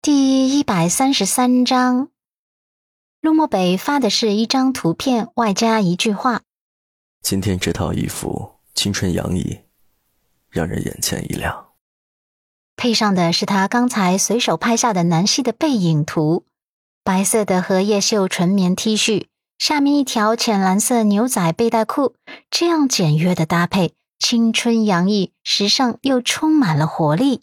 第一百三十三章，陆漠北发的是一张图片，外加一句话：“今天这套衣服青春洋溢，让人眼前一亮。”配上的是他刚才随手拍下的南希的背影图，白色的荷叶袖纯棉 T 恤，下面一条浅蓝色牛仔背带裤，这样简约的搭配，青春洋溢，时尚又充满了活力。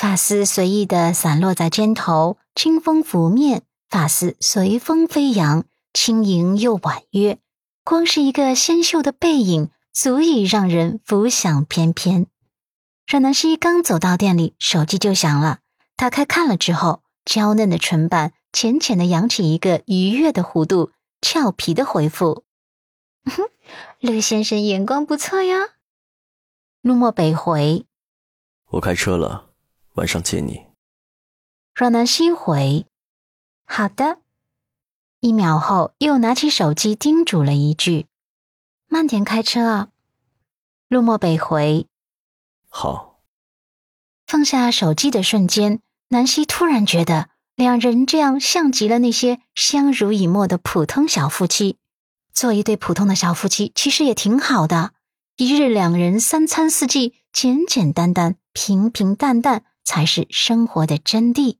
发丝随意的散落在肩头，清风拂面，发丝随风飞扬，轻盈又婉约。光是一个纤秀的背影，足以让人浮想翩翩。阮南希刚走到店里，手机就响了。打开看了之后，娇嫩的唇瓣浅浅的扬起一个愉悦的弧度，俏皮的回复：“哼，陆先生眼光不错呀。”陆墨北回：“我开车了。”晚上接你。阮南希回：“好的。”一秒后，又拿起手机叮嘱了一句：“慢点开车啊。”陆漠北回：“好。”放下手机的瞬间，南希突然觉得两人这样像极了那些相濡以沫的普通小夫妻。做一对普通的小夫妻，其实也挺好的。一日两人，三餐四季，简简单单，平平淡淡。才是生活的真谛，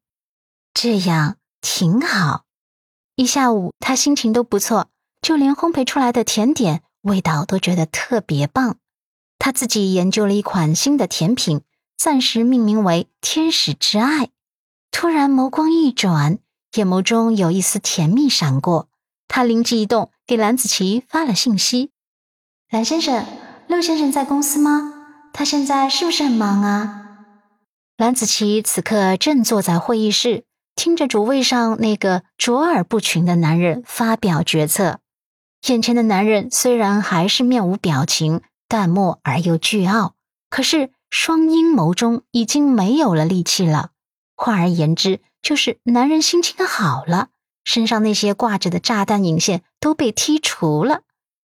这样挺好。一下午他心情都不错，就连烘焙出来的甜点味道都觉得特别棒。他自己研究了一款新的甜品，暂时命名为“天使之爱”。突然眸光一转，眼眸中有一丝甜蜜闪过，他灵机一动，给蓝子琪发了信息：“蓝先生，陆先生在公司吗？他现在是不是很忙啊？”蓝子琪此刻正坐在会议室，听着主位上那个卓尔不群的男人发表决策。眼前的男人虽然还是面无表情、淡漠而又倨傲，可是双阴眸中已经没有了戾气了。换而言之，就是男人心情好了，身上那些挂着的炸弹引线都被剔除了。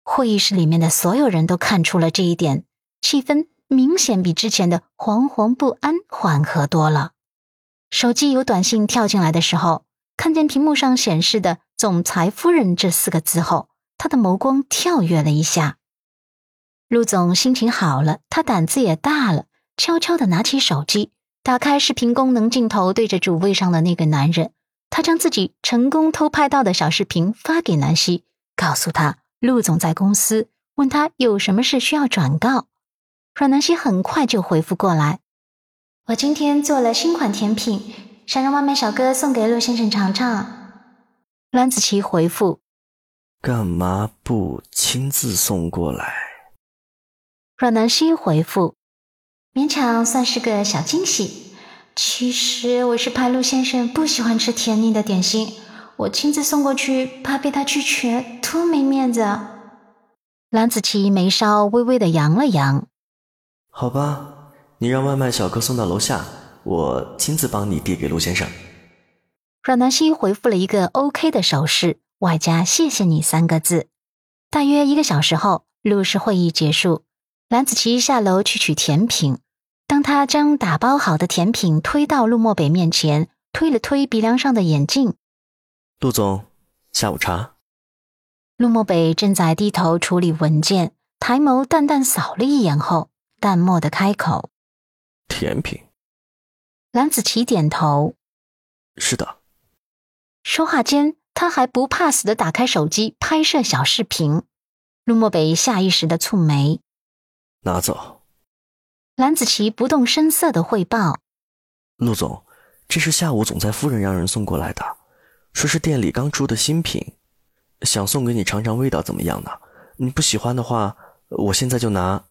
会议室里面的所有人都看出了这一点，气氛。明显比之前的惶惶不安缓和多了。手机有短信跳进来的时候，看见屏幕上显示的“总裁夫人”这四个字后，他的眸光跳跃了一下。陆总心情好了，他胆子也大了，悄悄的拿起手机，打开视频功能镜头，对着主位上的那个男人，他将自己成功偷拍到的小视频发给南希，告诉他陆总在公司，问他有什么事需要转告。阮南希很快就回复过来：“我今天做了新款甜品，想让外卖小哥送给陆先生尝尝。”蓝子琪回复：“干嘛不亲自送过来？”阮南希回复：“勉强算是个小惊喜。其实我是怕陆先生不喜欢吃甜腻的点心，我亲自送过去，怕被他拒绝，多没面子。”蓝子琪眉梢微微的扬了扬。好吧，你让外卖小哥送到楼下，我亲自帮你递给陆先生。阮南希回复了一个 OK 的手势，外加谢谢你三个字。大约一个小时后，陆氏会议结束，蓝子琪下楼去取甜品。当他将打包好的甜品推到陆漠北面前，推了推鼻梁上的眼镜，陆总，下午茶。陆漠北正在低头处理文件，抬眸淡淡扫了一眼后。淡漠的开口：“甜品。”蓝子琪点头：“是的。”说话间，他还不怕死的打开手机拍摄小视频。陆漠北下意识的蹙眉：“拿走。”蓝子琪不动声色的汇报：“陆总，这是下午总裁夫人让人送过来的，说是店里刚出的新品，想送给你尝尝味道怎么样呢？你不喜欢的话，我现在就拿。”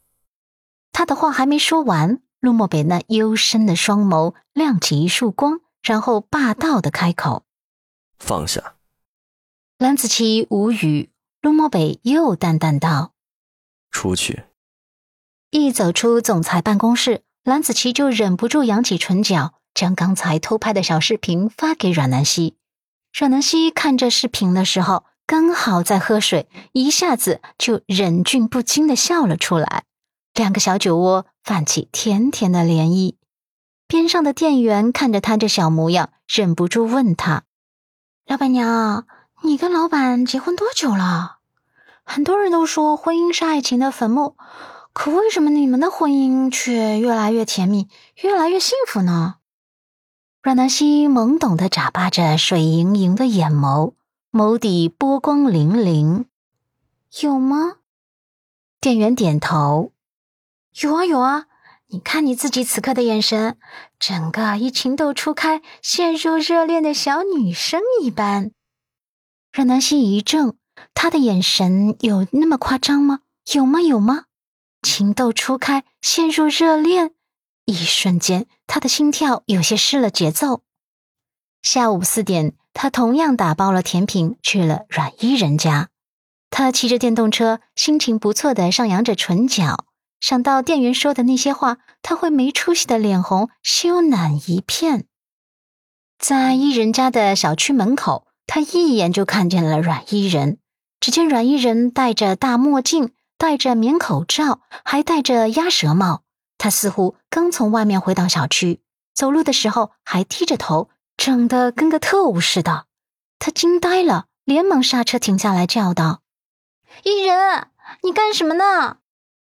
他的话还没说完，陆漠北那幽深的双眸亮起一束光，然后霸道的开口：“放下。”蓝子琪无语，陆漠北又淡淡道：“出去。”一走出总裁办公室，蓝子琪就忍不住扬起唇角，将刚才偷拍的小视频发给阮南希。阮南希看着视频的时候，刚好在喝水，一下子就忍俊不禁的笑了出来。两个小酒窝泛起甜甜的涟漪。边上的店员看着他这小模样，忍不住问他：“老板娘，你跟老板结婚多久了？很多人都说婚姻是爱情的坟墓，可为什么你们的婚姻却越来越甜蜜，越来越幸福呢？”阮南希懵懂的眨巴着水盈盈的眼眸，眸底波光粼粼。有吗？店员点头。有啊有啊，你看你自己此刻的眼神，整个一情窦初开、陷入热恋的小女生一般。阮南希一怔，她的眼神有那么夸张吗？有吗有吗？情窦初开，陷入热恋。一瞬间，他的心跳有些失了节奏。下午四点，他同样打包了甜品去了阮伊人家。他骑着电动车，心情不错的上扬着唇角。想到店员说的那些话，他会没出息的脸红，羞赧一片。在伊人家的小区门口，他一眼就看见了阮伊人。只见阮伊人戴着大墨镜，戴着棉口罩，还戴着鸭舌帽。他似乎刚从外面回到小区，走路的时候还低着头，整得跟个特务似的。他惊呆了，连忙刹车停下来，叫道：“伊人，你干什么呢？